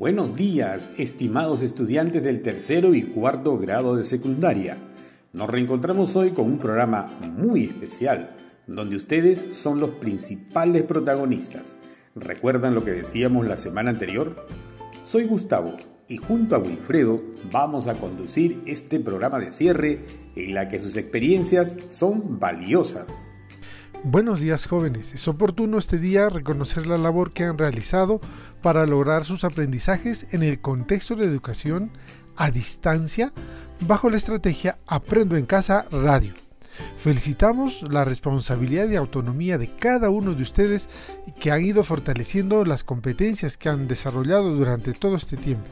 Buenos días, estimados estudiantes del tercero y cuarto grado de secundaria. Nos reencontramos hoy con un programa muy especial, donde ustedes son los principales protagonistas. ¿Recuerdan lo que decíamos la semana anterior? Soy Gustavo y junto a Wilfredo vamos a conducir este programa de cierre en la que sus experiencias son valiosas. Buenos días jóvenes, es oportuno este día reconocer la labor que han realizado para lograr sus aprendizajes en el contexto de educación a distancia bajo la estrategia Aprendo en Casa Radio. Felicitamos la responsabilidad y autonomía de cada uno de ustedes que han ido fortaleciendo las competencias que han desarrollado durante todo este tiempo.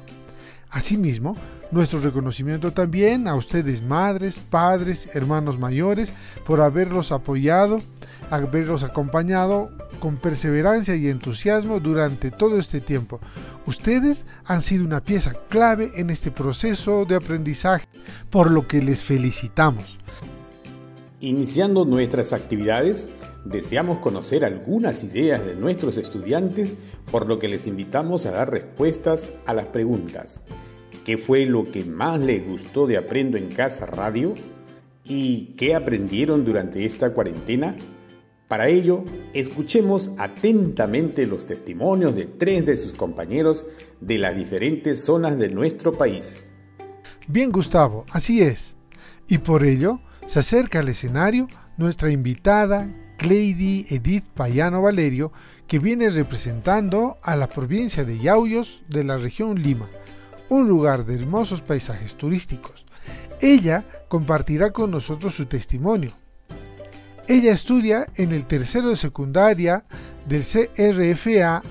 Asimismo, nuestro reconocimiento también a ustedes madres, padres, hermanos mayores por haberlos apoyado, haberlos acompañado con perseverancia y entusiasmo durante todo este tiempo. Ustedes han sido una pieza clave en este proceso de aprendizaje, por lo que les felicitamos. Iniciando nuestras actividades, deseamos conocer algunas ideas de nuestros estudiantes, por lo que les invitamos a dar respuestas a las preguntas. ¿Qué fue lo que más les gustó de Aprendo en Casa Radio? ¿Y qué aprendieron durante esta cuarentena? Para ello, escuchemos atentamente los testimonios de tres de sus compañeros de las diferentes zonas de nuestro país. Bien, Gustavo, así es. Y por ello, se acerca al escenario nuestra invitada, Cleidy Edith Payano Valerio, que viene representando a la provincia de Yauyos de la región Lima, un lugar de hermosos paisajes turísticos. Ella compartirá con nosotros su testimonio, ella estudia en el tercero de secundaria del CRFA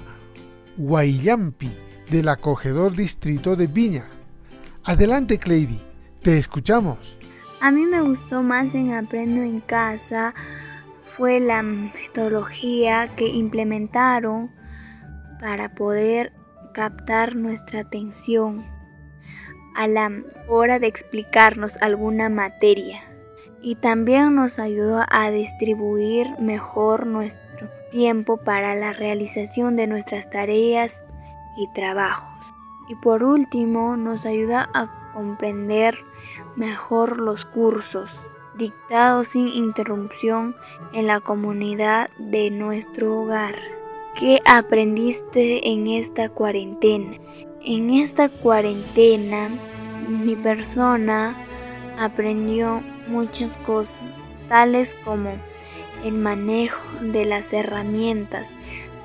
Guayampi del acogedor distrito de Viña. Adelante, Cleidy, te escuchamos. A mí me gustó más en Aprendo en Casa fue la metodología que implementaron para poder captar nuestra atención a la hora de explicarnos alguna materia y también nos ayudó a distribuir mejor nuestro tiempo para la realización de nuestras tareas y trabajos. Y por último, nos ayuda a comprender mejor los cursos dictados sin interrupción en la comunidad de nuestro hogar. ¿Qué aprendiste en esta cuarentena? En esta cuarentena, mi persona aprendió muchas cosas, tales como el manejo de las herramientas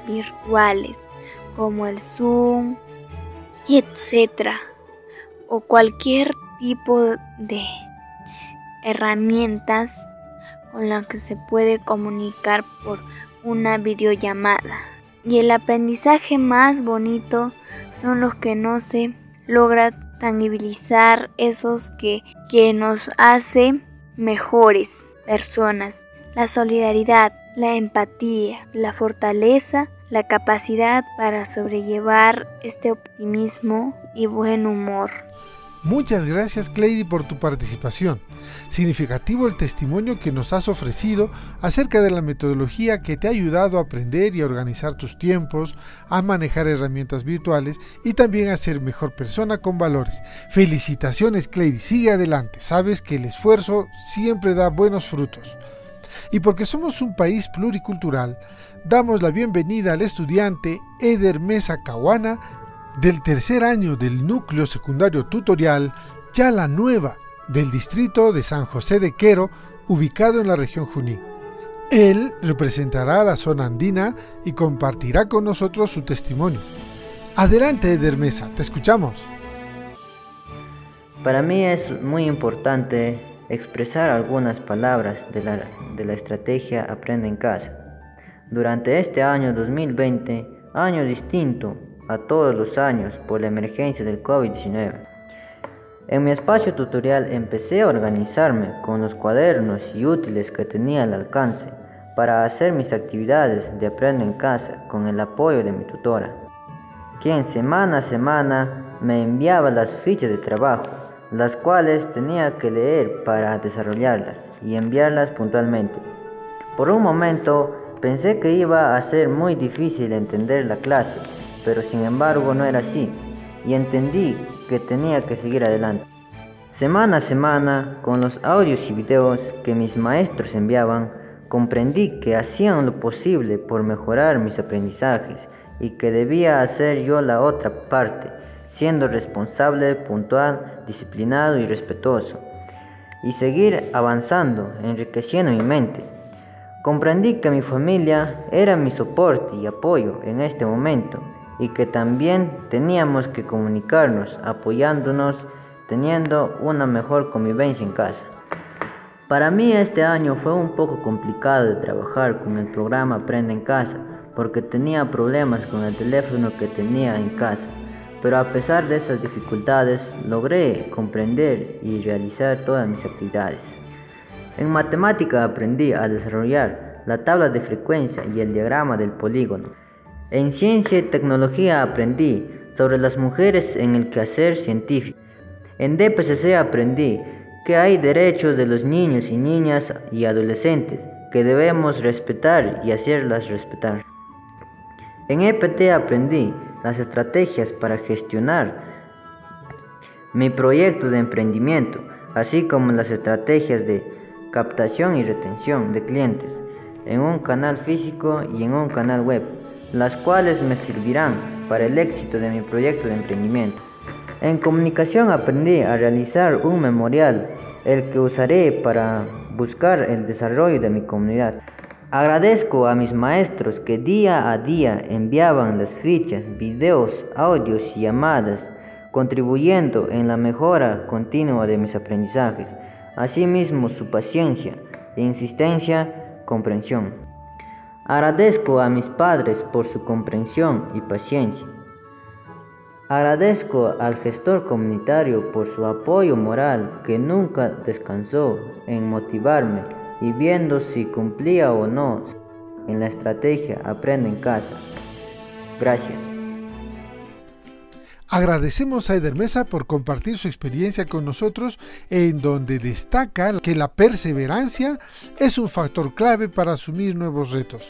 virtuales como el Zoom, etc. O cualquier tipo de herramientas con la que se puede comunicar por una videollamada. Y el aprendizaje más bonito son los que no se logra tangibilizar, esos que, que nos hace mejores personas. La solidaridad, la empatía, la fortaleza, la capacidad para sobrellevar este optimismo y buen humor. Muchas gracias Cleidy por tu participación. Significativo el testimonio que nos has ofrecido acerca de la metodología que te ha ayudado a aprender y a organizar tus tiempos, a manejar herramientas virtuales y también a ser mejor persona con valores. Felicitaciones Cleidy, sigue adelante. Sabes que el esfuerzo siempre da buenos frutos. Y porque somos un país pluricultural, damos la bienvenida al estudiante Eder Mesa Cahuana del tercer año del núcleo secundario tutorial Chala Nueva del distrito de San José de Quero, ubicado en la región Junín. Él representará a la zona andina y compartirá con nosotros su testimonio. Adelante, Edermesa, te escuchamos. Para mí es muy importante expresar algunas palabras de la, de la estrategia Aprende en Casa. Durante este año 2020, año distinto a todos los años por la emergencia del COVID-19. En mi espacio tutorial empecé a organizarme con los cuadernos y útiles que tenía al alcance para hacer mis actividades de aprendo en casa con el apoyo de mi tutora, quien semana a semana me enviaba las fichas de trabajo, las cuales tenía que leer para desarrollarlas y enviarlas puntualmente. Por un momento pensé que iba a ser muy difícil entender la clase, pero sin embargo no era así, y entendí que tenía que seguir adelante. Semana a semana, con los audios y videos que mis maestros enviaban, comprendí que hacían lo posible por mejorar mis aprendizajes y que debía hacer yo la otra parte, siendo responsable, puntual, disciplinado y respetuoso, y seguir avanzando, enriqueciendo mi mente. Comprendí que mi familia era mi soporte y apoyo en este momento y que también teníamos que comunicarnos apoyándonos, teniendo una mejor convivencia en casa. Para mí este año fue un poco complicado de trabajar con el programa Aprende en Casa porque tenía problemas con el teléfono que tenía en casa, pero a pesar de esas dificultades logré comprender y realizar todas mis actividades. En matemática aprendí a desarrollar la tabla de frecuencia y el diagrama del polígono. En ciencia y tecnología aprendí sobre las mujeres en el quehacer científico. En DPCC aprendí que hay derechos de los niños y niñas y adolescentes que debemos respetar y hacerlas respetar. En EPT aprendí las estrategias para gestionar mi proyecto de emprendimiento, así como las estrategias de captación y retención de clientes en un canal físico y en un canal web, las cuales me servirán para el éxito de mi proyecto de emprendimiento. En comunicación aprendí a realizar un memorial, el que usaré para buscar el desarrollo de mi comunidad. Agradezco a mis maestros que día a día enviaban las fichas, videos, audios y llamadas, contribuyendo en la mejora continua de mis aprendizajes. Asimismo, su paciencia, insistencia, comprensión. Agradezco a mis padres por su comprensión y paciencia. Agradezco al gestor comunitario por su apoyo moral que nunca descansó en motivarme y viendo si cumplía o no en la estrategia Aprende en casa. Gracias. Agradecemos a Eder Mesa por compartir su experiencia con nosotros en donde destaca que la perseverancia es un factor clave para asumir nuevos retos.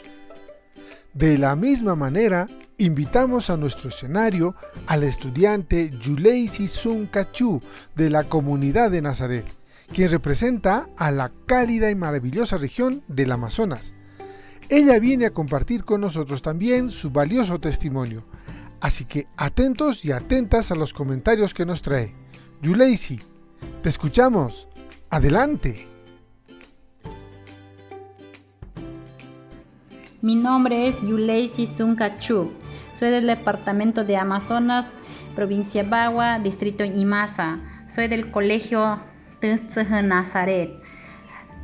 De la misma manera, invitamos a nuestro escenario al estudiante Yuleisi Sun Kachu de la comunidad de Nazaret, quien representa a la cálida y maravillosa región del Amazonas. Ella viene a compartir con nosotros también su valioso testimonio, así que atentos y atentas a los comentarios que nos trae. Yuleisi, te escuchamos. Adelante. Mi nombre es Yuleisi Sunkachu. Soy del departamento de Amazonas, provincia Bagua, distrito Imasa. Soy del colegio Nazaret.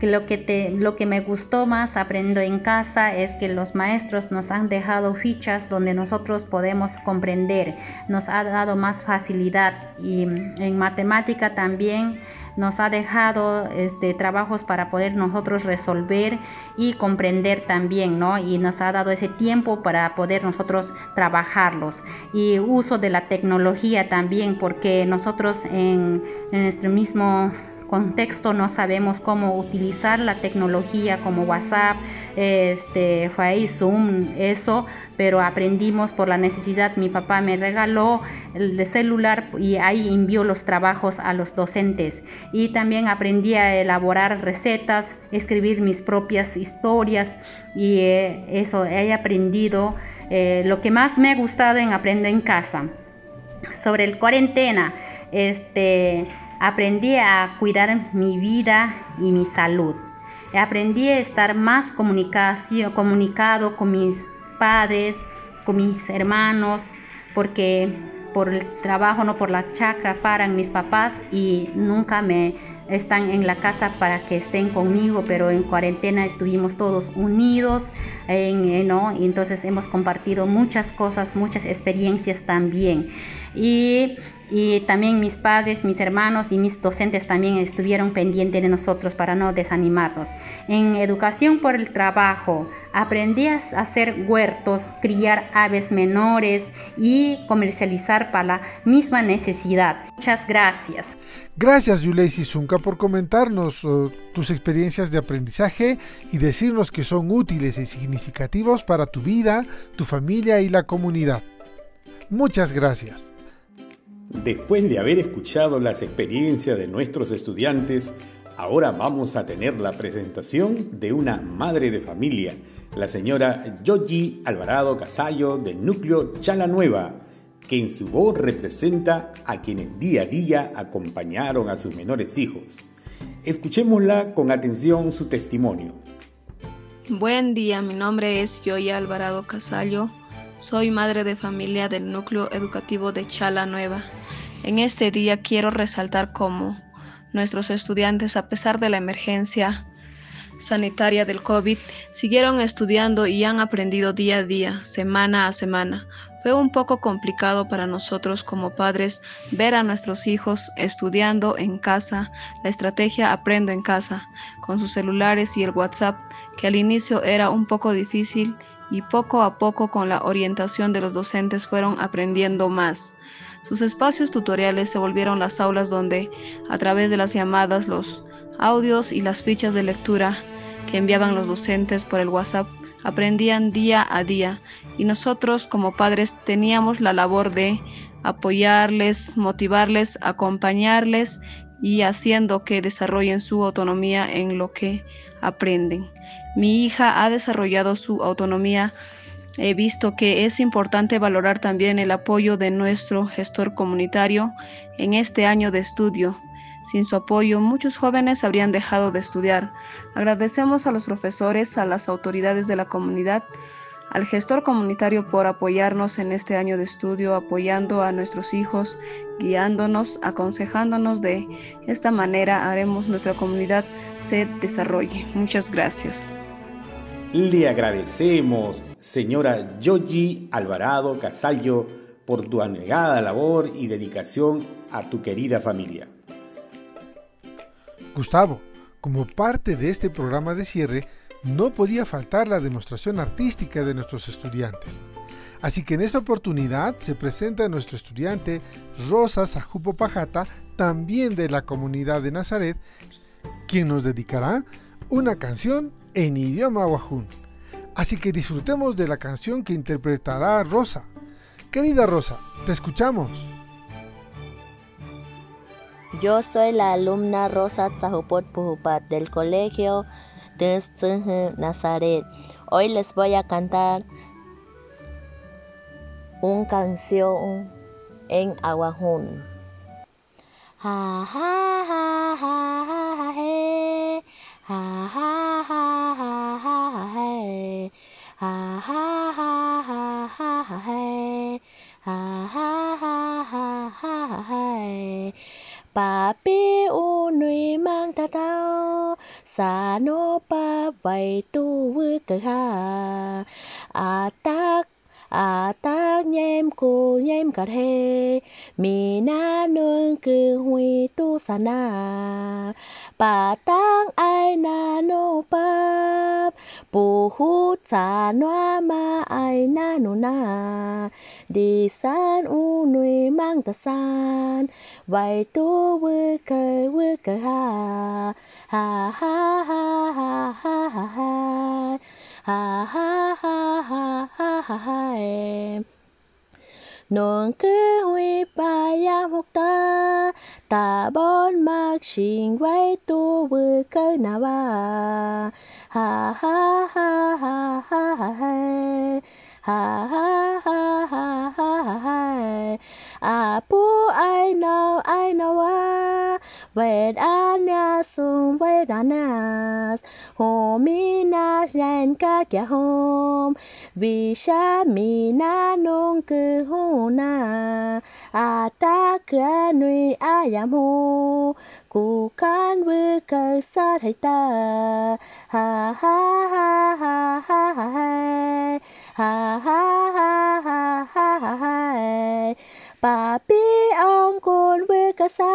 Lo que, lo que me gustó más aprendo en casa es que los maestros nos han dejado fichas donde nosotros podemos comprender, nos ha dado más facilidad y en matemática también nos ha dejado este, trabajos para poder nosotros resolver y comprender también, ¿no? Y nos ha dado ese tiempo para poder nosotros trabajarlos. Y uso de la tecnología también, porque nosotros en, en nuestro mismo contexto no sabemos cómo utilizar la tecnología como WhatsApp, este, Zoom, eso, pero aprendimos por la necesidad. Mi papá me regaló el celular y ahí envió los trabajos a los docentes. Y también aprendí a elaborar recetas, escribir mis propias historias y eh, eso he aprendido. Eh, lo que más me ha gustado en Aprendo en Casa. Sobre el cuarentena, este Aprendí a cuidar mi vida y mi salud. Aprendí a estar más comunicado con mis padres, con mis hermanos, porque por el trabajo, no por la chacra, paran mis papás y nunca me están en la casa para que estén conmigo, pero en cuarentena estuvimos todos unidos, en, ¿no? Y entonces hemos compartido muchas cosas, muchas experiencias también. Y y también mis padres, mis hermanos y mis docentes también estuvieron pendientes de nosotros para no desanimarnos. En educación por el trabajo aprendí a hacer huertos, criar aves menores y comercializar para la misma necesidad. Muchas gracias. Gracias Yuleisi Zunca por comentarnos uh, tus experiencias de aprendizaje y decirnos que son útiles y significativos para tu vida, tu familia y la comunidad. Muchas gracias. Después de haber escuchado las experiencias de nuestros estudiantes, ahora vamos a tener la presentación de una madre de familia, la señora Yogi Alvarado Casallo del núcleo Chala Nueva, que en su voz representa a quienes día a día acompañaron a sus menores hijos. Escuchémosla con atención su testimonio. Buen día, mi nombre es Yogi Alvarado Casallo. Soy madre de familia del núcleo educativo de Chala Nueva. En este día quiero resaltar cómo nuestros estudiantes, a pesar de la emergencia sanitaria del COVID, siguieron estudiando y han aprendido día a día, semana a semana. Fue un poco complicado para nosotros como padres ver a nuestros hijos estudiando en casa, la estrategia Aprendo en casa, con sus celulares y el WhatsApp, que al inicio era un poco difícil y poco a poco con la orientación de los docentes fueron aprendiendo más. Sus espacios tutoriales se volvieron las aulas donde, a través de las llamadas, los audios y las fichas de lectura que enviaban los docentes por el WhatsApp, aprendían día a día y nosotros como padres teníamos la labor de apoyarles, motivarles, acompañarles y haciendo que desarrollen su autonomía en lo que aprenden. Mi hija ha desarrollado su autonomía. He visto que es importante valorar también el apoyo de nuestro gestor comunitario en este año de estudio. Sin su apoyo, muchos jóvenes habrían dejado de estudiar. Agradecemos a los profesores, a las autoridades de la comunidad, al gestor comunitario por apoyarnos en este año de estudio, apoyando a nuestros hijos, guiándonos, aconsejándonos de esta manera haremos nuestra comunidad se desarrolle. Muchas gracias. Le agradecemos, señora Yogi Alvarado Casallo, por tu anegada labor y dedicación a tu querida familia. Gustavo, como parte de este programa de cierre, no podía faltar la demostración artística de nuestros estudiantes. Así que en esta oportunidad se presenta nuestro estudiante Rosa Sajupo Pajata, también de la comunidad de Nazaret, quien nos dedicará una canción en idioma wajún. Así que disfrutemos de la canción que interpretará Rosa. Querida Rosa, te escuchamos. Yo soy la alumna Rosa Zahupot Pujupat del colegio Nazaret. Hoy les voy a cantar una canción en Aguajún. He. Papi nuôi mang ta tao sa no pa vậy tu vư cờ ha à tác à tác nhem cô nhem cả thế, mi na nương cứ huy tu sa na bà tang ai na no pa bù hu cha noa ma ai na no na đi san u nuôi mang ta san vậy tu vư cờ vư cờ ha ha ha ha ha ha ha ha ha ha ha ha ha ha ha nong cứ huy ba ya một ta ta bon mạc xin vai tu vư cơ na wa ha ha ha ha ha ha ha Hi, hi, hi, hi, hi. Ah, boo, I know, I know, ah. về đã nha sung về đã nha hồ mi na jen ca kia hôm vì sa mi na nong cứ hồ na à ta kia nuôi a yam hồ cụ can vư cơ sa thấy ta. Ha ha ha ha ha ha ha ha ha ha ha ha ha 爸比昂滚维格山，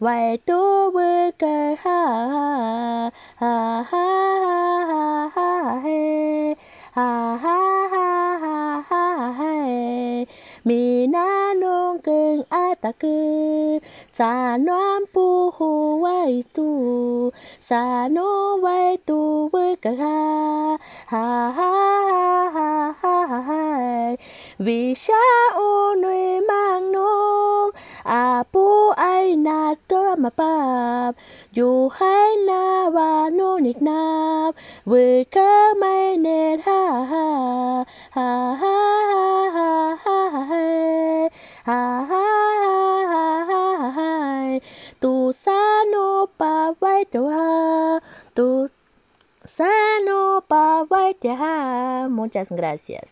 维多维格哈哈哈哈哈嘿，哈哈哈哈哈嘿，米那侬更阿达格，萨暖布胡维多，萨诺维多维格哈哈哈哈哈嘿，维沙。Tu pa ha. Muchas gracias.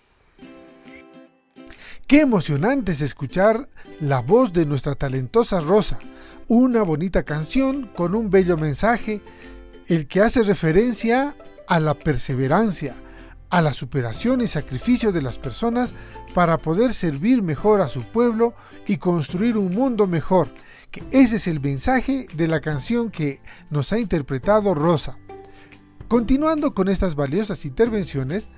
Qué emocionante es escuchar la voz de nuestra talentosa Rosa, una bonita canción con un bello mensaje, el que hace referencia a la perseverancia, a la superación y sacrificio de las personas para poder servir mejor a su pueblo y construir un mundo mejor, que ese es el mensaje de la canción que nos ha interpretado Rosa. Continuando con estas valiosas intervenciones,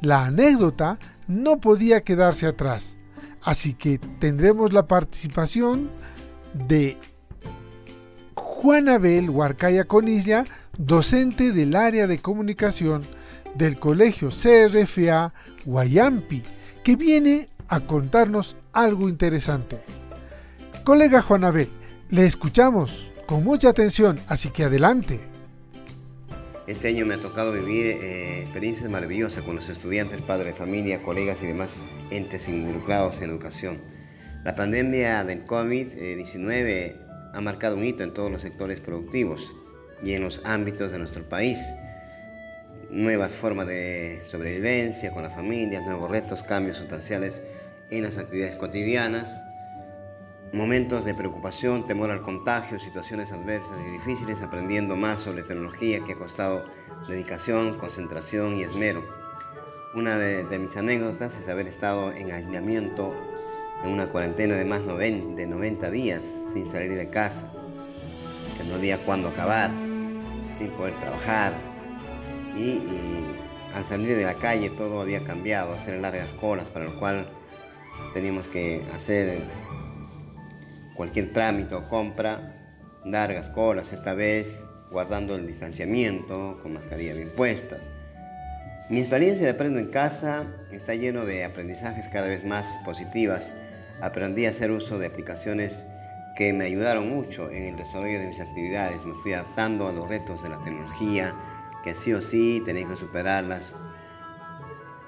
la anécdota no podía quedarse atrás. Así que tendremos la participación de Juanabel Huarcaya Conilla, docente del área de comunicación del Colegio CRFA Guayampi, que viene a contarnos algo interesante. Colega Juanabel, le escuchamos con mucha atención, así que adelante. Este año me ha tocado vivir eh, experiencias maravillosas con los estudiantes, padres de familia, colegas y demás entes involucrados en educación. La pandemia del COVID-19 ha marcado un hito en todos los sectores productivos y en los ámbitos de nuestro país. Nuevas formas de sobrevivencia con la familia, nuevos retos, cambios sustanciales en las actividades cotidianas, momentos de preocupación, temor al contagio, situaciones adversas y difíciles, aprendiendo más sobre tecnología que ha costado dedicación, concentración y esmero. Una de, de mis anécdotas es haber estado en aislamiento en una cuarentena de más de 90 días sin salir de casa, que no había cuándo acabar, sin poder trabajar. Y, y al salir de la calle todo había cambiado, hacer largas colas, para lo cual teníamos que hacer cualquier trámite o compra, largas colas, esta vez guardando el distanciamiento, con mascarilla bien puestas. Mi experiencia de Aprendo en Casa está lleno de aprendizajes cada vez más positivas. Aprendí a hacer uso de aplicaciones que me ayudaron mucho en el desarrollo de mis actividades. Me fui adaptando a los retos de la tecnología, que sí o sí tenía que superarlas.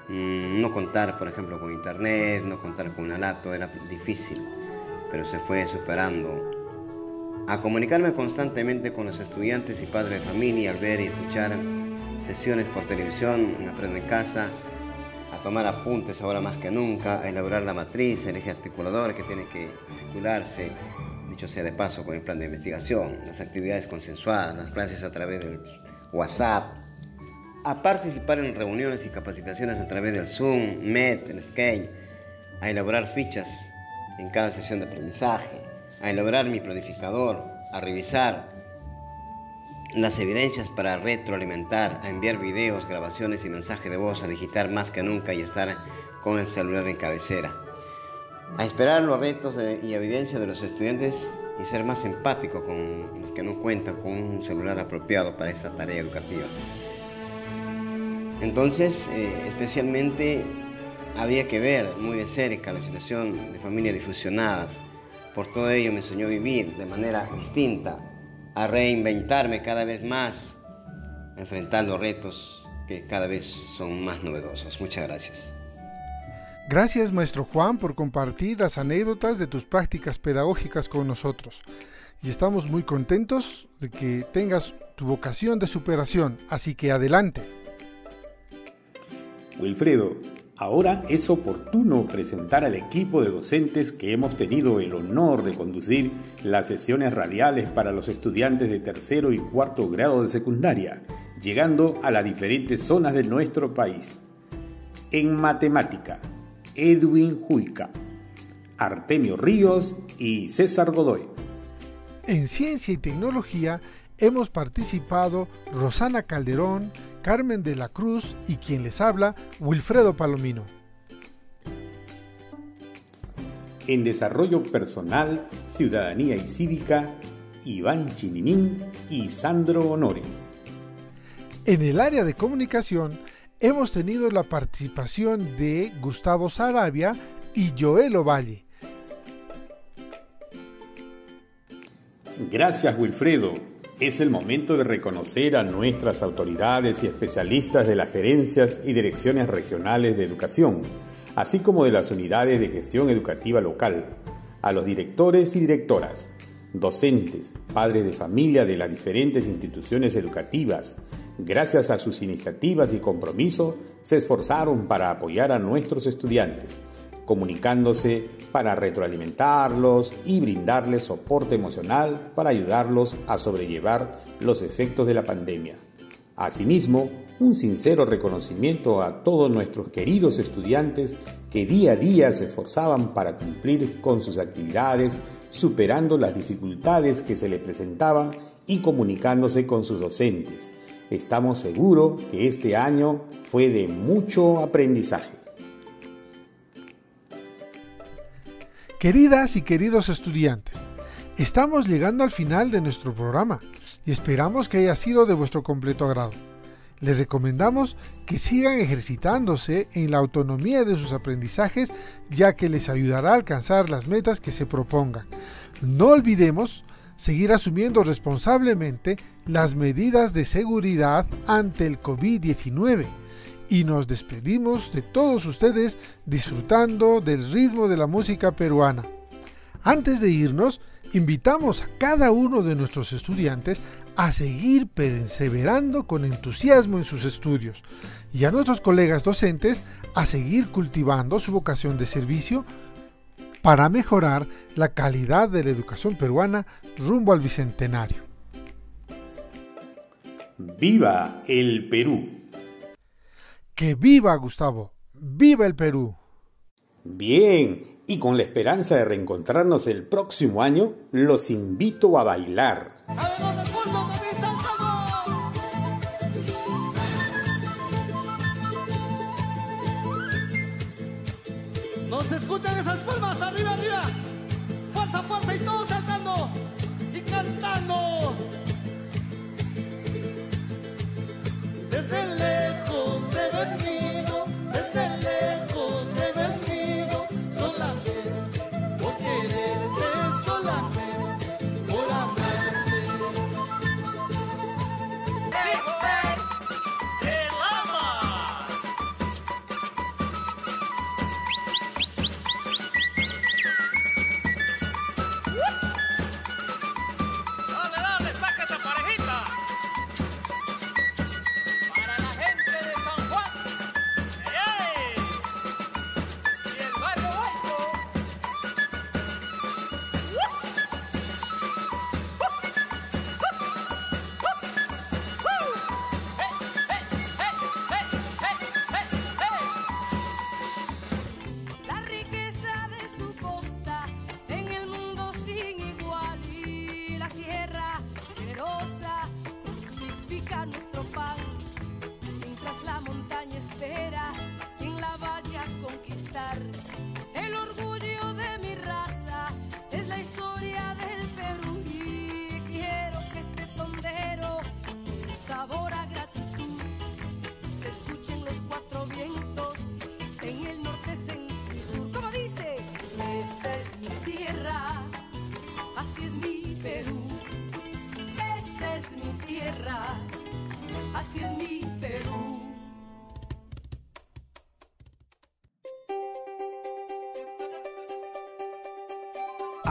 Mm, no contar, por ejemplo, con internet, no contar con una laptop era difícil pero se fue superando. A comunicarme constantemente con los estudiantes y padres de familia, al ver y escuchar sesiones por televisión en Aprendo en Casa, a tomar apuntes ahora más que nunca, a elaborar la matriz, el eje articulador que tiene que articularse, dicho sea de paso, con el plan de investigación, las actividades consensuadas, las clases a través del WhatsApp, a participar en reuniones y capacitaciones a través del Zoom, Met, el Skype, a elaborar fichas en cada sesión de aprendizaje, a elaborar mi planificador, a revisar las evidencias para retroalimentar, a enviar videos, grabaciones y mensajes de voz, a digitar más que nunca y estar con el celular en cabecera, a esperar los retos y evidencias de los estudiantes y ser más empático con los que no cuentan con un celular apropiado para esta tarea educativa. Entonces, eh, especialmente había que ver muy de cerca la situación de familias difusionadas. Por todo ello me enseñó a vivir de manera distinta, a reinventarme cada vez más, enfrentando retos que cada vez son más novedosos. Muchas gracias. Gracias, maestro Juan, por compartir las anécdotas de tus prácticas pedagógicas con nosotros. Y estamos muy contentos de que tengas tu vocación de superación, así que adelante. Wilfredo, ahora es oportuno presentar al equipo de docentes que hemos tenido el honor de conducir las sesiones radiales para los estudiantes de tercero y cuarto grado de secundaria, llegando a las diferentes zonas de nuestro país. En matemática, Edwin Juica, Artemio Ríos y César Godoy. En ciencia y tecnología hemos participado Rosana Calderón, Carmen de la Cruz y quien les habla, Wilfredo Palomino. En desarrollo personal, ciudadanía y cívica, Iván Chininín y Sandro Honores. En el área de comunicación hemos tenido la participación de Gustavo Sarabia y Joel Ovalle. Gracias Wilfredo. Es el momento de reconocer a nuestras autoridades y especialistas de las gerencias y direcciones regionales de educación, así como de las unidades de gestión educativa local, a los directores y directoras, docentes, padres de familia de las diferentes instituciones educativas, gracias a sus iniciativas y compromiso, se esforzaron para apoyar a nuestros estudiantes comunicándose para retroalimentarlos y brindarles soporte emocional para ayudarlos a sobrellevar los efectos de la pandemia. Asimismo, un sincero reconocimiento a todos nuestros queridos estudiantes que día a día se esforzaban para cumplir con sus actividades, superando las dificultades que se le presentaban y comunicándose con sus docentes. Estamos seguros que este año fue de mucho aprendizaje. Queridas y queridos estudiantes, estamos llegando al final de nuestro programa y esperamos que haya sido de vuestro completo agrado. Les recomendamos que sigan ejercitándose en la autonomía de sus aprendizajes ya que les ayudará a alcanzar las metas que se propongan. No olvidemos seguir asumiendo responsablemente las medidas de seguridad ante el COVID-19 y nos despedimos de todos ustedes disfrutando del ritmo de la música peruana. Antes de irnos, invitamos a cada uno de nuestros estudiantes a seguir perseverando con entusiasmo en sus estudios y a nuestros colegas docentes a seguir cultivando su vocación de servicio para mejorar la calidad de la educación peruana rumbo al Bicentenario. ¡Viva el Perú! ¡Que viva Gustavo! ¡Viva el Perú! Bien, y con la esperanza de reencontrarnos el próximo año, los invito a bailar. ¿No se escuchan esas palmas? ¡Arriba, arriba! ¡Fuerza, fuerza! Y todos saltando y cantando. Desde lejos se venido,